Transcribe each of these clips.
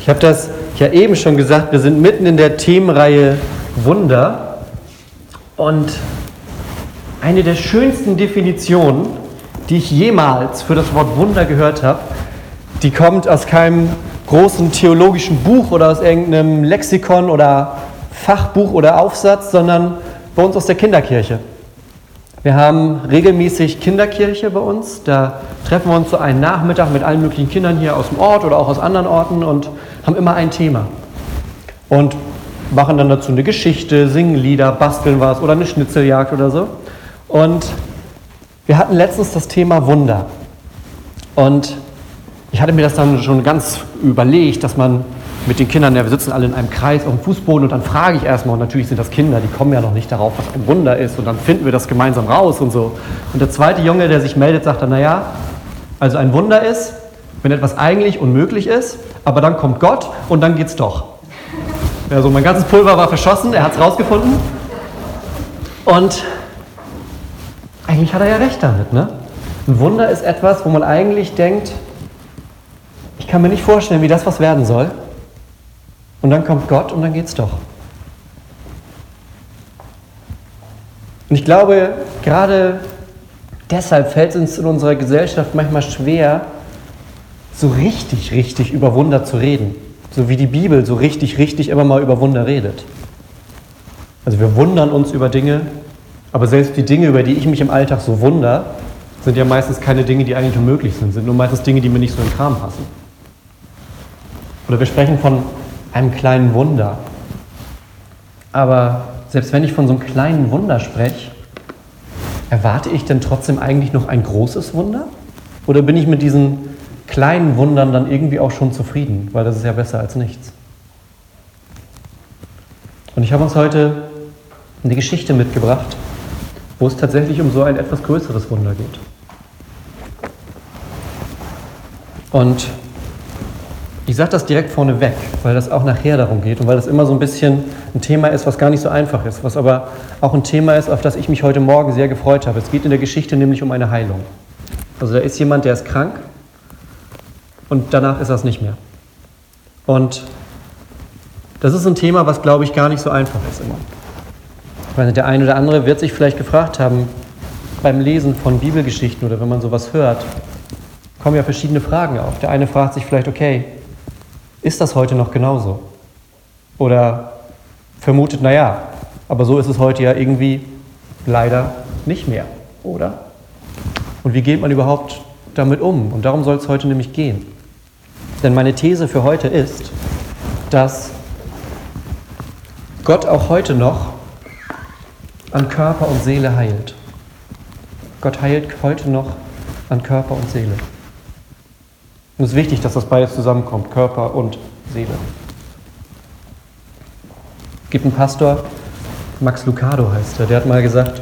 Ich habe das ja eben schon gesagt, wir sind mitten in der Themenreihe Wunder. Und eine der schönsten Definitionen, die ich jemals für das Wort Wunder gehört habe, die kommt aus keinem großen theologischen Buch oder aus irgendeinem Lexikon oder Fachbuch oder Aufsatz, sondern bei uns aus der Kinderkirche. Wir haben regelmäßig Kinderkirche bei uns. Da treffen wir uns so einen Nachmittag mit allen möglichen Kindern hier aus dem Ort oder auch aus anderen Orten und haben immer ein Thema. Und machen dann dazu eine Geschichte, singen Lieder, basteln was oder eine Schnitzeljagd oder so. Und wir hatten letztens das Thema Wunder. Und ich hatte mir das dann schon ganz überlegt, dass man mit den Kindern, ja, wir sitzen alle in einem Kreis auf dem Fußboden und dann frage ich erstmal, und natürlich sind das Kinder, die kommen ja noch nicht darauf, was ein Wunder ist und dann finden wir das gemeinsam raus und so. Und der zweite Junge, der sich meldet, sagt dann, naja, also ein Wunder ist, wenn etwas eigentlich unmöglich ist, aber dann kommt Gott und dann geht's doch. Also mein ganzes Pulver war verschossen, er hat es rausgefunden. Und eigentlich hat er ja recht damit, ne? Ein Wunder ist etwas, wo man eigentlich denkt, ich kann mir nicht vorstellen, wie das was werden soll. Und dann kommt Gott und dann geht's doch. Und ich glaube, gerade deshalb fällt es uns in unserer Gesellschaft manchmal schwer, so richtig, richtig über Wunder zu reden. So wie die Bibel so richtig, richtig immer mal über Wunder redet. Also wir wundern uns über Dinge, aber selbst die Dinge, über die ich mich im Alltag so wunder, sind ja meistens keine Dinge, die eigentlich unmöglich sind, sind nur meistens Dinge, die mir nicht so in den Kram passen. Oder wir sprechen von einem kleinen Wunder. Aber selbst wenn ich von so einem kleinen Wunder spreche, erwarte ich denn trotzdem eigentlich noch ein großes Wunder? Oder bin ich mit diesen kleinen Wundern dann irgendwie auch schon zufrieden? Weil das ist ja besser als nichts. Und ich habe uns heute eine Geschichte mitgebracht, wo es tatsächlich um so ein etwas größeres Wunder geht. Und ich sage das direkt vorneweg, weil das auch nachher darum geht und weil das immer so ein bisschen ein Thema ist, was gar nicht so einfach ist, was aber auch ein Thema ist, auf das ich mich heute Morgen sehr gefreut habe. Es geht in der Geschichte nämlich um eine Heilung. Also da ist jemand, der ist krank und danach ist das nicht mehr. Und das ist ein Thema, was, glaube ich, gar nicht so einfach ist immer. Meine, der eine oder andere wird sich vielleicht gefragt haben, beim Lesen von Bibelgeschichten oder wenn man sowas hört, kommen ja verschiedene Fragen auf. Der eine fragt sich vielleicht, okay, ist das heute noch genauso? Oder vermutet, naja, aber so ist es heute ja irgendwie leider nicht mehr, oder? Und wie geht man überhaupt damit um? Und darum soll es heute nämlich gehen. Denn meine These für heute ist, dass Gott auch heute noch an Körper und Seele heilt. Gott heilt heute noch an Körper und Seele. Und es ist wichtig, dass das beides zusammenkommt, Körper und Seele. Es gibt einen Pastor, Max Lucado heißt er, der hat mal gesagt,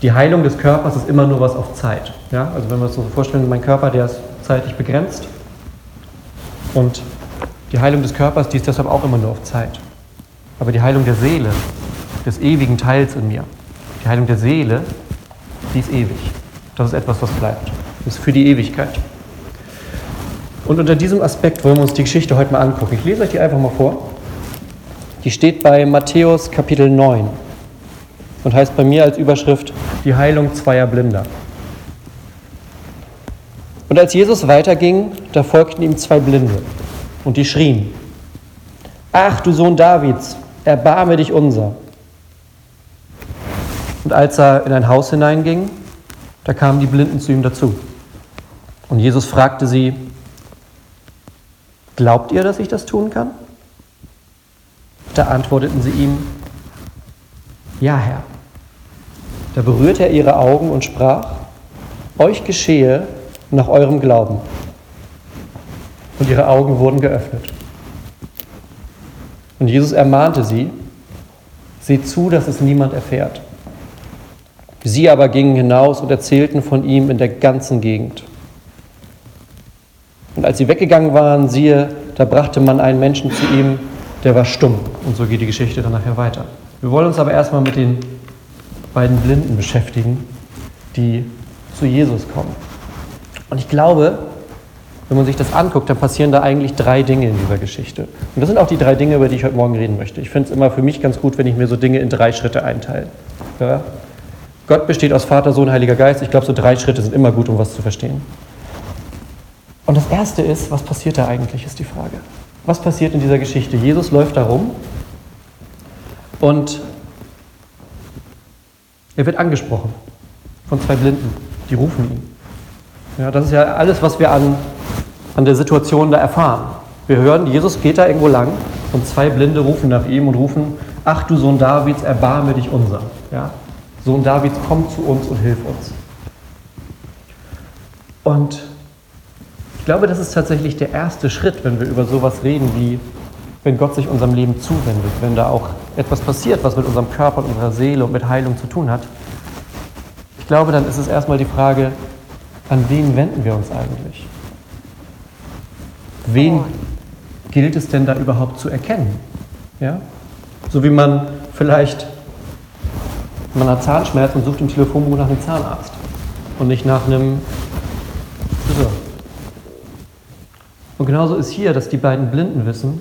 die Heilung des Körpers ist immer nur was auf Zeit. Ja? Also wenn wir uns so vorstellen, mein Körper, der ist zeitlich begrenzt und die Heilung des Körpers, die ist deshalb auch immer nur auf Zeit. Aber die Heilung der Seele, des ewigen Teils in mir, die Heilung der Seele, die ist ewig. Das ist etwas, was bleibt. Das ist für die Ewigkeit. Und unter diesem Aspekt wollen wir uns die Geschichte heute mal angucken. Ich lese euch die einfach mal vor. Die steht bei Matthäus Kapitel 9 und heißt bei mir als Überschrift Die Heilung zweier Blinder. Und als Jesus weiterging, da folgten ihm zwei Blinde und die schrien, Ach du Sohn Davids, erbarme dich unser. Und als er in ein Haus hineinging, da kamen die Blinden zu ihm dazu. Und Jesus fragte sie, Glaubt ihr, dass ich das tun kann? Da antworteten sie ihm, Ja, Herr. Da berührte er ihre Augen und sprach, Euch geschehe nach eurem Glauben. Und ihre Augen wurden geöffnet. Und Jesus ermahnte sie, Seht zu, dass es niemand erfährt. Sie aber gingen hinaus und erzählten von ihm in der ganzen Gegend. Und als sie weggegangen waren, siehe, da brachte man einen Menschen zu ihm, der war stumm. Und so geht die Geschichte dann nachher weiter. Wir wollen uns aber erstmal mit den beiden Blinden beschäftigen, die zu Jesus kommen. Und ich glaube, wenn man sich das anguckt, dann passieren da eigentlich drei Dinge in dieser Geschichte. Und das sind auch die drei Dinge, über die ich heute Morgen reden möchte. Ich finde es immer für mich ganz gut, wenn ich mir so Dinge in drei Schritte einteile. Ja? Gott besteht aus Vater, Sohn, Heiliger Geist. Ich glaube, so drei Schritte sind immer gut, um was zu verstehen. Und das Erste ist, was passiert da eigentlich, ist die Frage. Was passiert in dieser Geschichte? Jesus läuft da rum und er wird angesprochen von zwei Blinden. Die rufen ihn. Ja, das ist ja alles, was wir an, an der Situation da erfahren. Wir hören, Jesus geht da irgendwo lang und zwei Blinde rufen nach ihm und rufen, ach du Sohn Davids, erbarme dich unser. Ja? Sohn Davids, komm zu uns und hilf uns. Und glaube, das ist tatsächlich der erste Schritt, wenn wir über sowas reden, wie wenn Gott sich unserem Leben zuwendet, wenn da auch etwas passiert, was mit unserem Körper und unserer Seele und mit Heilung zu tun hat. Ich glaube, dann ist es erstmal die Frage, an wen wenden wir uns eigentlich? Wen gilt es denn da überhaupt zu erkennen? Ja? So wie man vielleicht, man hat Zahnschmerzen und sucht im Telefonbuch nach einem Zahnarzt und nicht nach einem Friseur. Und genauso ist hier, dass die beiden Blinden wissen,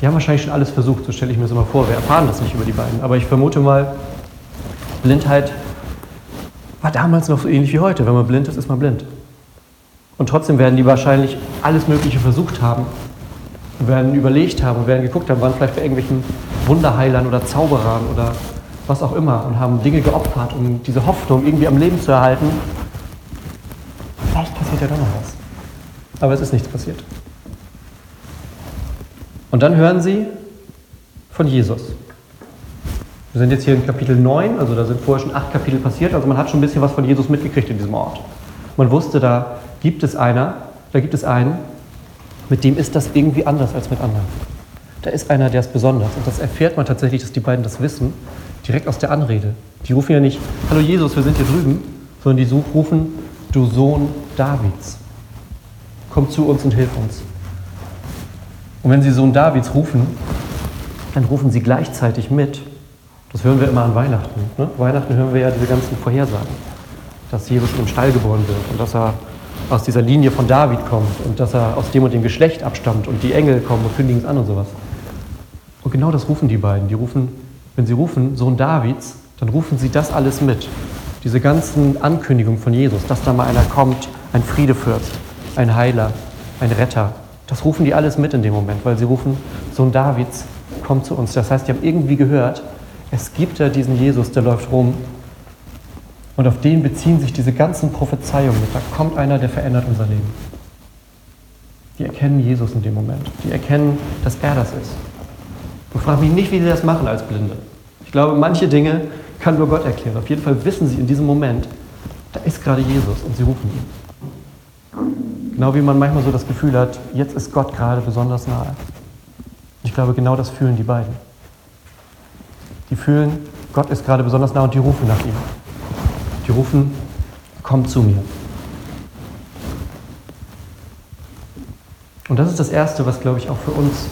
die haben wahrscheinlich schon alles versucht, so stelle ich mir das immer vor. Wir erfahren das nicht über die beiden. Aber ich vermute mal, Blindheit war damals noch so ähnlich wie heute. Wenn man blind ist, ist man blind. Und trotzdem werden die wahrscheinlich alles Mögliche versucht haben, werden überlegt haben und werden geguckt haben, waren vielleicht bei irgendwelchen Wunderheilern oder Zauberern oder was auch immer und haben Dinge geopfert, um diese Hoffnung irgendwie am Leben zu erhalten. Vielleicht passiert ja doch noch was. Aber es ist nichts passiert. Und dann hören sie von Jesus. Wir sind jetzt hier in Kapitel 9, also da sind vorher schon acht Kapitel passiert, also man hat schon ein bisschen was von Jesus mitgekriegt in diesem Ort. Man wusste, da gibt es einer, da gibt es einen, mit dem ist das irgendwie anders als mit anderen. Da ist einer, der ist besonders. Und das erfährt man tatsächlich, dass die beiden das wissen, direkt aus der Anrede. Die rufen ja nicht, hallo Jesus, wir sind hier drüben, sondern die rufen, du Sohn Davids, komm zu uns und hilf uns. Und wenn sie Sohn Davids rufen, dann rufen sie gleichzeitig mit. Das hören wir immer an Weihnachten. Ne? Weihnachten hören wir ja diese ganzen Vorhersagen, dass Jesus im Stall geboren wird und dass er aus dieser Linie von David kommt und dass er aus dem und dem Geschlecht abstammt und die Engel kommen und kündigen es an und sowas. Und genau das rufen die beiden. Die rufen, wenn sie rufen, Sohn Davids, dann rufen sie das alles mit. Diese ganzen Ankündigungen von Jesus, dass da mal einer kommt, ein Friedefürst, ein Heiler, ein Retter, das rufen die alles mit in dem Moment, weil sie rufen, Sohn Davids, komm zu uns. Das heißt, die haben irgendwie gehört, es gibt ja diesen Jesus, der läuft rum. Und auf den beziehen sich diese ganzen Prophezeiungen. Da kommt einer, der verändert unser Leben. Die erkennen Jesus in dem Moment. Die erkennen, dass er das ist. Und frage mich nicht, wie sie das machen als Blinde. Ich glaube, manche Dinge kann nur Gott erklären. Auf jeden Fall wissen sie in diesem Moment, da ist gerade Jesus und sie rufen ihn. Genau wie man manchmal so das Gefühl hat, jetzt ist Gott gerade besonders nahe. Ich glaube, genau das fühlen die beiden. Die fühlen, Gott ist gerade besonders nah und die rufen nach ihm. Die rufen, komm zu mir. Und das ist das Erste, was, glaube ich, auch für uns,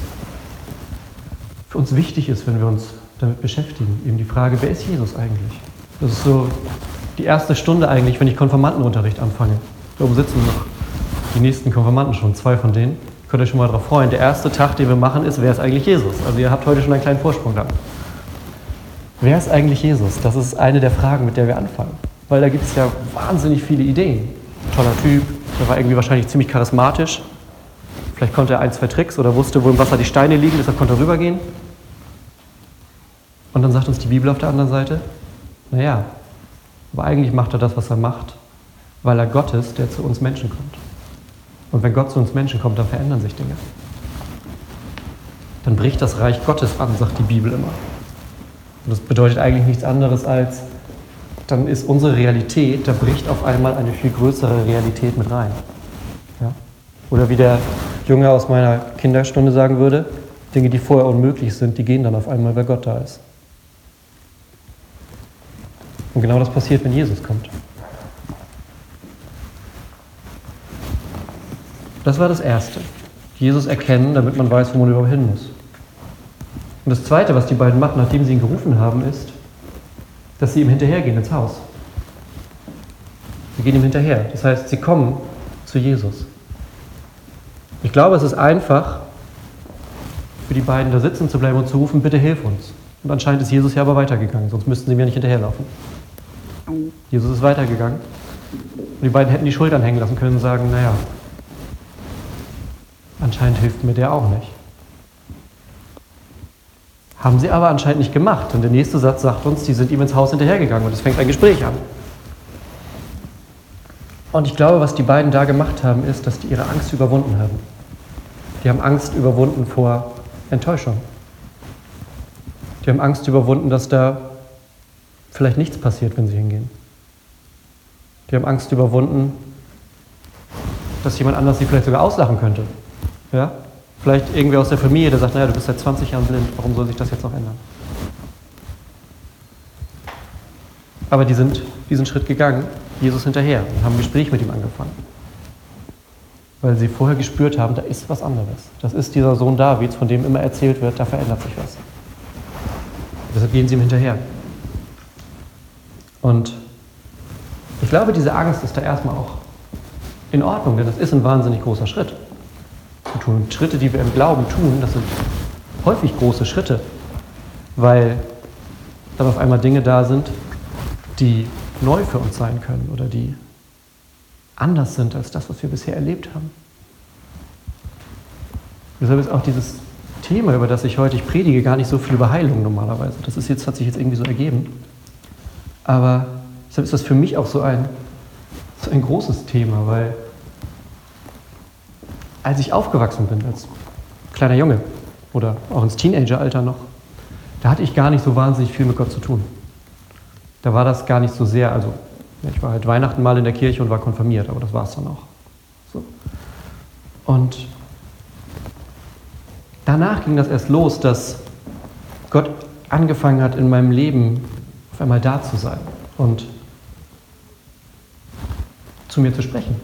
für uns wichtig ist, wenn wir uns damit beschäftigen. Eben die Frage, wer ist Jesus eigentlich? Das ist so die erste Stunde eigentlich, wenn ich Konfirmandenunterricht anfange. Da oben sitzen noch die nächsten Konfirmanden schon, zwei von denen. Könnt ihr schon mal darauf freuen. Der erste Tag, den wir machen, ist, wer ist eigentlich Jesus? Also ihr habt heute schon einen kleinen Vorsprung da. Wer ist eigentlich Jesus? Das ist eine der Fragen, mit der wir anfangen. Weil da gibt es ja wahnsinnig viele Ideen. Toller Typ, der war irgendwie wahrscheinlich ziemlich charismatisch. Vielleicht konnte er ein, zwei Tricks oder wusste, wo im Wasser die Steine liegen, deshalb konnte er rübergehen. Und dann sagt uns die Bibel auf der anderen Seite, naja, aber eigentlich macht er das, was er macht, weil er Gott ist, der zu uns Menschen kommt. Und wenn Gott zu uns Menschen kommt, dann verändern sich Dinge. Dann bricht das Reich Gottes an, sagt die Bibel immer. Und das bedeutet eigentlich nichts anderes als, dann ist unsere Realität, da bricht auf einmal eine viel größere Realität mit rein. Ja? Oder wie der Junge aus meiner Kinderstunde sagen würde, Dinge, die vorher unmöglich sind, die gehen dann auf einmal, weil Gott da ist. Und genau das passiert, wenn Jesus kommt. Das war das Erste. Jesus erkennen, damit man weiß, wo man überhaupt hin muss. Und das Zweite, was die beiden machen, nachdem sie ihn gerufen haben, ist, dass sie ihm hinterhergehen ins Haus. Sie gehen ihm hinterher. Das heißt, sie kommen zu Jesus. Ich glaube, es ist einfach, für die beiden da sitzen zu bleiben und zu rufen, bitte hilf uns. Und anscheinend ist Jesus ja aber weitergegangen, sonst müssten sie mir nicht hinterherlaufen. Jesus ist weitergegangen. Und die beiden hätten die Schultern hängen lassen können und sagen, naja, anscheinend hilft mir der auch nicht. Haben sie aber anscheinend nicht gemacht. Und der nächste Satz sagt uns, die sind ihm ins Haus hinterhergegangen und es fängt ein Gespräch an. Und ich glaube, was die beiden da gemacht haben, ist, dass die ihre Angst überwunden haben. Die haben Angst überwunden vor Enttäuschung. Die haben Angst überwunden, dass da vielleicht nichts passiert, wenn sie hingehen. Die haben Angst überwunden, dass jemand anders sie vielleicht sogar auslachen könnte. Ja? Vielleicht irgendwer aus der Familie, der sagt, naja, du bist seit 20 Jahren blind, warum soll sich das jetzt noch ändern? Aber die sind diesen Schritt gegangen, Jesus hinterher, und haben ein Gespräch mit ihm angefangen. Weil sie vorher gespürt haben, da ist was anderes. Das ist dieser Sohn Davids, von dem immer erzählt wird, da verändert sich was. Deshalb gehen sie ihm hinterher. Und ich glaube, diese Angst ist da erstmal auch in Ordnung, denn das ist ein wahnsinnig großer Schritt zu tun. Schritte, die wir im Glauben tun, das sind häufig große Schritte, weil dann auf einmal Dinge da sind, die neu für uns sein können oder die anders sind als das, was wir bisher erlebt haben. Deshalb ist auch dieses Thema, über das ich heute ich predige, gar nicht so viel über Heilung normalerweise. Das ist jetzt, hat sich jetzt irgendwie so ergeben. Aber deshalb ist das für mich auch so ein, so ein großes Thema, weil als ich aufgewachsen bin, als kleiner Junge oder auch ins Teenageralter noch, da hatte ich gar nicht so wahnsinnig viel mit Gott zu tun. Da war das gar nicht so sehr, also ich war halt Weihnachten mal in der Kirche und war konfirmiert, aber das war es dann auch. So. Und danach ging das erst los, dass Gott angefangen hat, in meinem Leben auf einmal da zu sein und zu mir zu sprechen.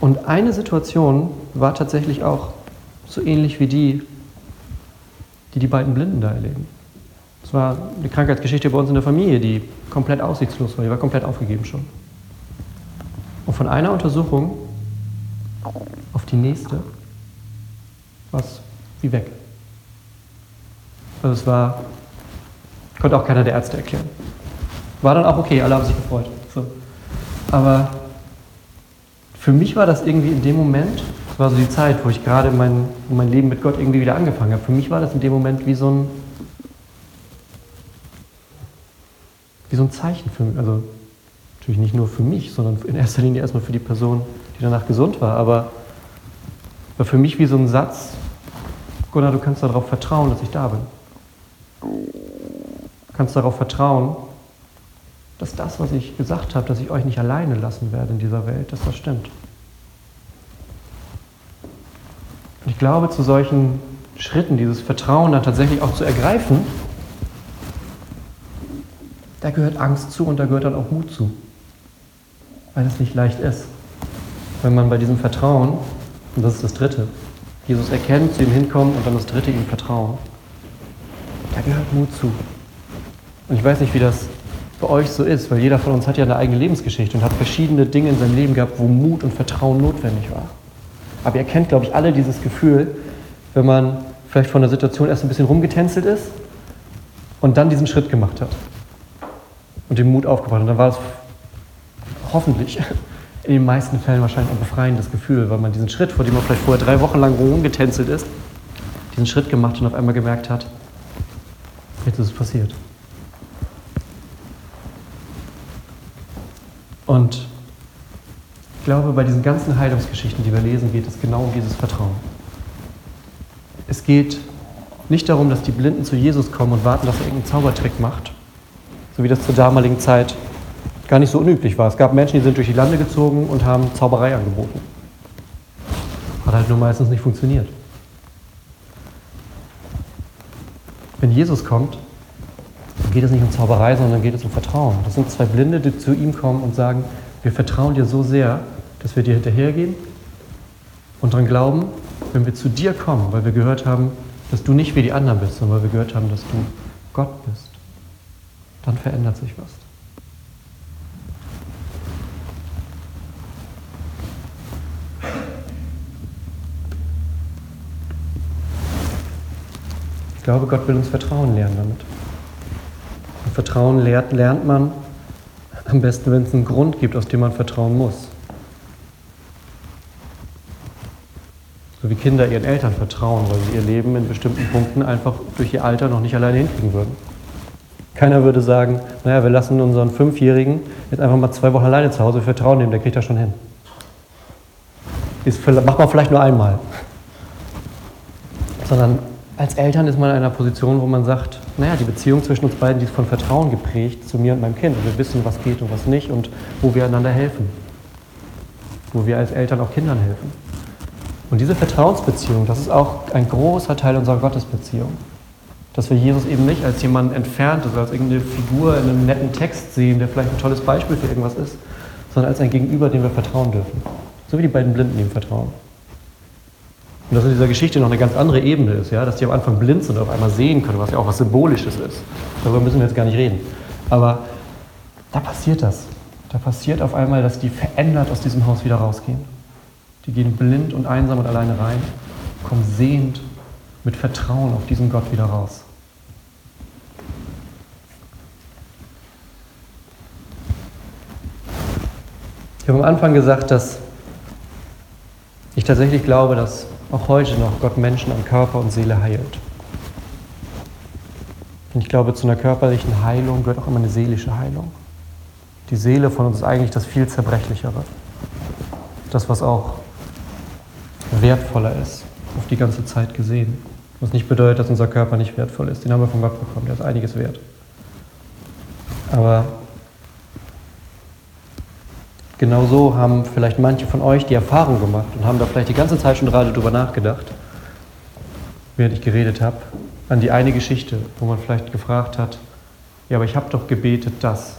Und eine Situation war tatsächlich auch so ähnlich wie die, die die beiden Blinden da erleben. Es war eine Krankheitsgeschichte bei uns in der Familie, die komplett aussichtslos war. Die war komplett aufgegeben schon. Und von einer Untersuchung auf die nächste war es wie weg. Also es war, konnte auch keiner der Ärzte erklären. War dann auch okay, alle haben sich gefreut. So. Aber für mich war das irgendwie in dem Moment, das war so die Zeit, wo ich gerade mein, mein Leben mit Gott irgendwie wieder angefangen habe. Für mich war das in dem Moment wie so ein, wie so ein Zeichen für mich. Also natürlich nicht nur für mich, sondern in erster Linie erstmal für die Person, die danach gesund war. Aber war für mich wie so ein Satz, Gunnar, du kannst darauf vertrauen, dass ich da bin. Kannst darauf vertrauen, dass das, was ich gesagt habe, dass ich euch nicht alleine lassen werde in dieser Welt, dass das stimmt. Und ich glaube, zu solchen Schritten, dieses Vertrauen dann tatsächlich auch zu ergreifen, da gehört Angst zu und da gehört dann auch Mut zu. Weil es nicht leicht ist. Wenn man bei diesem Vertrauen, und das ist das Dritte, Jesus erkennt, zu ihm hinkommen und dann das Dritte, ihm vertrauen, da gehört Mut zu. Und ich weiß nicht, wie das bei euch so ist, weil jeder von uns hat ja eine eigene Lebensgeschichte und hat verschiedene Dinge in seinem Leben gehabt, wo Mut und Vertrauen notwendig war. Aber ihr kennt, glaube ich, alle dieses Gefühl, wenn man vielleicht von der Situation erst ein bisschen rumgetänzelt ist und dann diesen Schritt gemacht hat und den Mut aufgebaut. Und dann war es hoffentlich in den meisten Fällen wahrscheinlich ein befreiendes Gefühl, weil man diesen Schritt, vor dem man vielleicht vorher drei Wochen lang rumgetänzelt ist, diesen Schritt gemacht und auf einmal gemerkt hat, jetzt ist es passiert. Und ich glaube, bei diesen ganzen Heilungsgeschichten, die wir lesen, geht es genau um dieses Vertrauen. Es geht nicht darum, dass die Blinden zu Jesus kommen und warten, dass er irgendeinen Zaubertrick macht, so wie das zur damaligen Zeit gar nicht so unüblich war. Es gab Menschen, die sind durch die Lande gezogen und haben Zauberei angeboten. Hat halt nur meistens nicht funktioniert. Wenn Jesus kommt, geht es nicht um Zauberei, sondern geht es um Vertrauen. Das sind zwei Blinde, die zu ihm kommen und sagen, wir vertrauen dir so sehr, dass wir dir hinterhergehen und daran glauben, wenn wir zu dir kommen, weil wir gehört haben, dass du nicht wie die anderen bist, sondern weil wir gehört haben, dass du Gott bist, dann verändert sich was. Ich glaube, Gott will uns Vertrauen lernen damit. Vertrauen lernt, lernt man am besten, wenn es einen Grund gibt, aus dem man vertrauen muss. So wie Kinder ihren Eltern vertrauen, weil sie ihr Leben in bestimmten Punkten einfach durch ihr Alter noch nicht alleine hinkriegen würden. Keiner würde sagen, naja, wir lassen unseren Fünfjährigen jetzt einfach mal zwei Wochen alleine zu Hause, wir vertrauen dem, der kriegt das schon hin. Ist, macht man vielleicht nur einmal. Sondern als Eltern ist man in einer Position, wo man sagt, naja, die Beziehung zwischen uns beiden, die ist von Vertrauen geprägt zu mir und meinem Kind. Und wir wissen, was geht und was nicht und wo wir einander helfen. Wo wir als Eltern auch Kindern helfen. Und diese Vertrauensbeziehung, das ist auch ein großer Teil unserer Gottesbeziehung. Dass wir Jesus eben nicht als jemand entfernt ist, als irgendeine Figur in einem netten Text sehen, der vielleicht ein tolles Beispiel für irgendwas ist, sondern als ein Gegenüber, dem wir vertrauen dürfen. So wie die beiden Blinden ihm vertrauen. Und dass in dieser Geschichte noch eine ganz andere Ebene ist, ja? dass die am Anfang blind sind und auf einmal sehen können, was ja auch was Symbolisches ist. Darüber müssen wir jetzt gar nicht reden. Aber da passiert das. Da passiert auf einmal, dass die verändert aus diesem Haus wieder rausgehen. Die gehen blind und einsam und alleine rein, kommen sehend mit Vertrauen auf diesen Gott wieder raus. Ich habe am Anfang gesagt, dass ich tatsächlich glaube, dass auch heute noch Gott Menschen an Körper und Seele heilt. Und ich glaube, zu einer körperlichen Heilung gehört auch immer eine seelische Heilung. Die Seele von uns ist eigentlich das viel zerbrechlichere. Das, was auch wertvoller ist, auf die ganze Zeit gesehen. Was nicht bedeutet, dass unser Körper nicht wertvoll ist. Den haben wir von Gott bekommen, der ist einiges wert. Aber genau so haben vielleicht manche von euch die Erfahrung gemacht und haben da vielleicht die ganze Zeit schon gerade drüber nachgedacht, während ich geredet habe, an die eine Geschichte, wo man vielleicht gefragt hat, ja, aber ich habe doch gebetet das.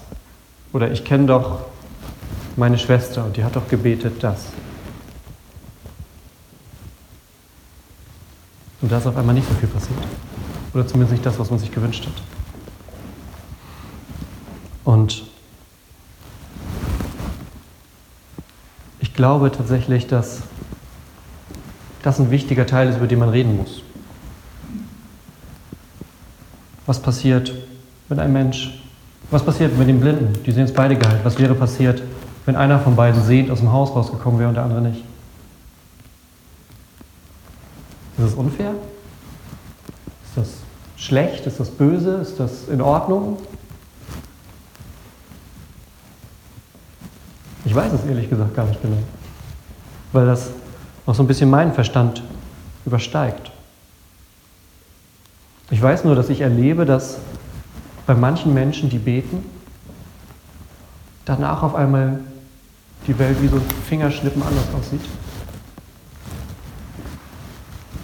Oder ich kenne doch meine Schwester und die hat doch gebetet das. Und da ist auf einmal nicht so viel passiert. Oder zumindest nicht das, was man sich gewünscht hat. Und glaube tatsächlich, dass das ein wichtiger Teil ist, über den man reden muss. Was passiert, wenn ein Mensch, was passiert mit den Blinden? Die sehen es beide geheilt. Was wäre passiert, wenn einer von beiden sehend aus dem Haus rausgekommen wäre und der andere nicht? Ist das unfair? Ist das schlecht? Ist das böse? Ist das in Ordnung? Ich weiß es ehrlich gesagt gar nicht genau, weil das noch so ein bisschen meinen Verstand übersteigt. Ich weiß nur, dass ich erlebe, dass bei manchen Menschen, die beten, danach auf einmal die Welt wie so ein Fingerschnippen anders aussieht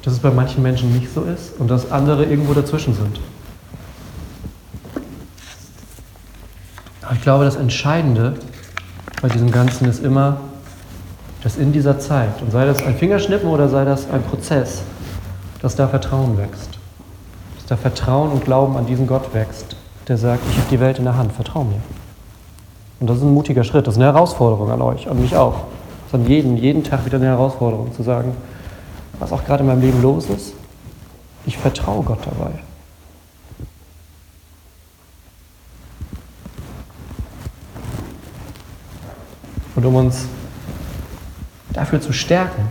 dass es bei manchen Menschen nicht so ist und dass andere irgendwo dazwischen sind. Aber ich glaube, das Entscheidende bei diesem Ganzen ist immer, dass in dieser Zeit, und sei das ein Fingerschnippen oder sei das ein Prozess, dass da Vertrauen wächst. Dass da Vertrauen und Glauben an diesen Gott wächst, der sagt, ich habe die Welt in der Hand, vertrau mir. Und das ist ein mutiger Schritt, das ist eine Herausforderung an euch, an mich auch. Das ist an jeden, jeden Tag wieder eine Herausforderung, zu sagen, was auch gerade in meinem Leben los ist, ich vertraue Gott dabei. Und um uns dafür zu stärken,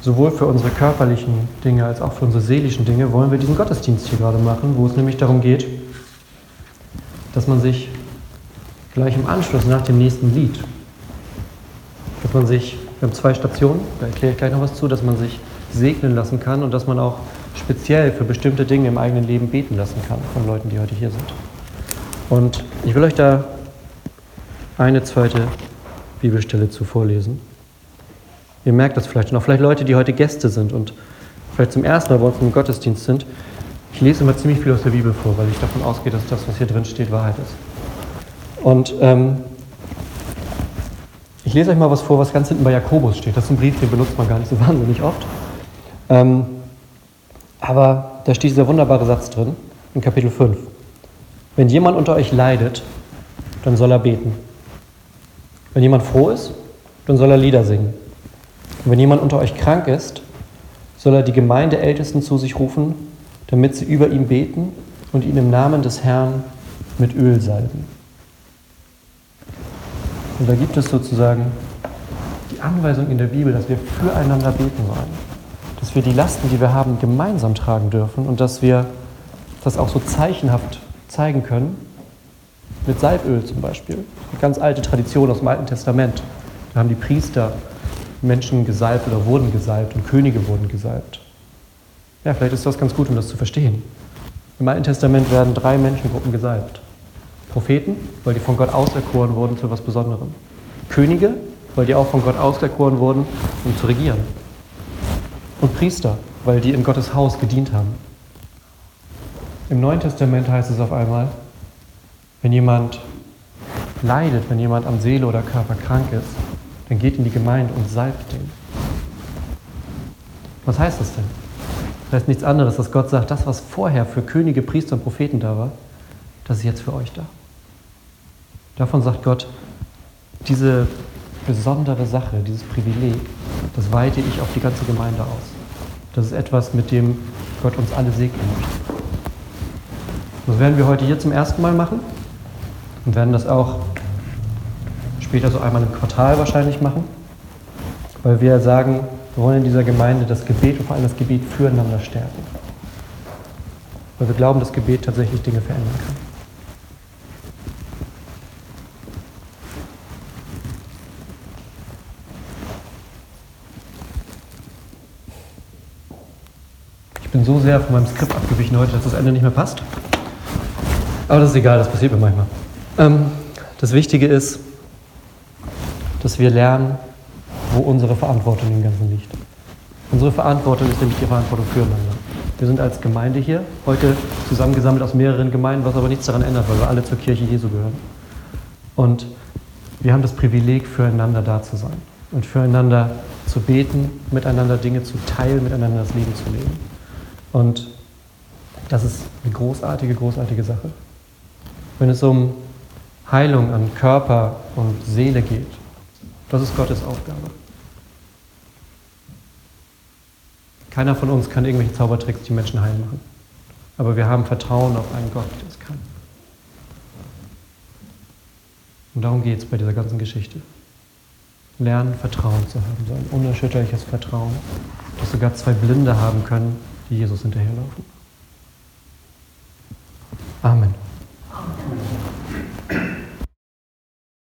sowohl für unsere körperlichen Dinge als auch für unsere seelischen Dinge, wollen wir diesen Gottesdienst hier gerade machen, wo es nämlich darum geht, dass man sich gleich im Anschluss nach dem nächsten Lied, dass man sich wir haben zwei Stationen, da erkläre ich gleich noch was zu, dass man sich segnen lassen kann und dass man auch speziell für bestimmte Dinge im eigenen Leben beten lassen kann von Leuten, die heute hier sind. Und ich will euch da eine zweite Bibelstelle zu vorlesen. Ihr merkt das vielleicht und auch vielleicht Leute, die heute Gäste sind und vielleicht zum ersten Mal bei uns im Gottesdienst sind. Ich lese immer ziemlich viel aus der Bibel vor, weil ich davon ausgehe, dass das, was hier drin steht, Wahrheit ist. Und ähm, ich lese euch mal was vor, was ganz hinten bei Jakobus steht. Das ist ein Brief, den benutzt man gar nicht so wahnsinnig oft. Ähm, aber da steht dieser wunderbare Satz drin, in Kapitel 5. Wenn jemand unter euch leidet, dann soll er beten. Wenn jemand froh ist, dann soll er Lieder singen. Und wenn jemand unter euch krank ist, soll er die Gemeindeältesten zu sich rufen damit sie über ihm beten und ihn im Namen des Herrn mit Öl salben. Und da gibt es sozusagen die Anweisung in der Bibel, dass wir füreinander beten sollen. Dass wir die Lasten, die wir haben, gemeinsam tragen dürfen und dass wir das auch so zeichenhaft zeigen können. Mit Salböl zum Beispiel. Eine ganz alte Tradition aus dem Alten Testament. Da haben die Priester Menschen gesalbt oder wurden gesalbt und Könige wurden gesalbt. Ja, vielleicht ist das ganz gut, um das zu verstehen. Im Alten Testament werden drei Menschengruppen gesalbt. Propheten, weil die von Gott auserkoren wurden zu etwas Besonderem. Könige, weil die auch von Gott auserkoren wurden, um zu regieren. Und Priester, weil die in Gottes Haus gedient haben. Im Neuen Testament heißt es auf einmal, wenn jemand leidet, wenn jemand am Seele oder Körper krank ist, dann geht in die Gemeinde und salbt den. Was heißt das denn? Das heißt nichts anderes, dass Gott sagt, das, was vorher für Könige, Priester und Propheten da war, das ist jetzt für euch da. Davon sagt Gott, diese besondere Sache, dieses Privileg, das weite ich auf die ganze Gemeinde aus. Das ist etwas, mit dem Gott uns alle segnen möchte. Das werden wir heute hier zum ersten Mal machen und werden das auch später so einmal im Quartal wahrscheinlich machen, weil wir sagen, wir wollen in dieser Gemeinde das Gebet und vor allem das Gebet füreinander stärken. Weil wir glauben, dass Gebet tatsächlich Dinge verändern kann. Ich bin so sehr von meinem Skript abgewichen heute, dass das Ende nicht mehr passt. Aber das ist egal, das passiert mir manchmal. Ähm, das Wichtige ist, dass wir lernen, wo unsere Verantwortung im Ganzen liegt. Unsere Verantwortung ist nämlich die Verantwortung füreinander. Wir sind als Gemeinde hier, heute zusammengesammelt aus mehreren Gemeinden, was aber nichts daran ändert, weil wir alle zur Kirche Jesu gehören. Und wir haben das Privileg, füreinander da zu sein und füreinander zu beten, miteinander Dinge zu teilen, miteinander das Leben zu leben. Und das ist eine großartige, großartige Sache. Wenn es um Heilung an Körper und Seele geht, das ist Gottes Aufgabe. Keiner von uns kann irgendwelche Zaubertricks die Menschen heil machen. Aber wir haben Vertrauen auf einen Gott, der es kann. Und darum geht es bei dieser ganzen Geschichte. Lernen, Vertrauen zu haben, so ein unerschütterliches Vertrauen, dass sogar zwei Blinde haben können, die Jesus hinterherlaufen. Amen.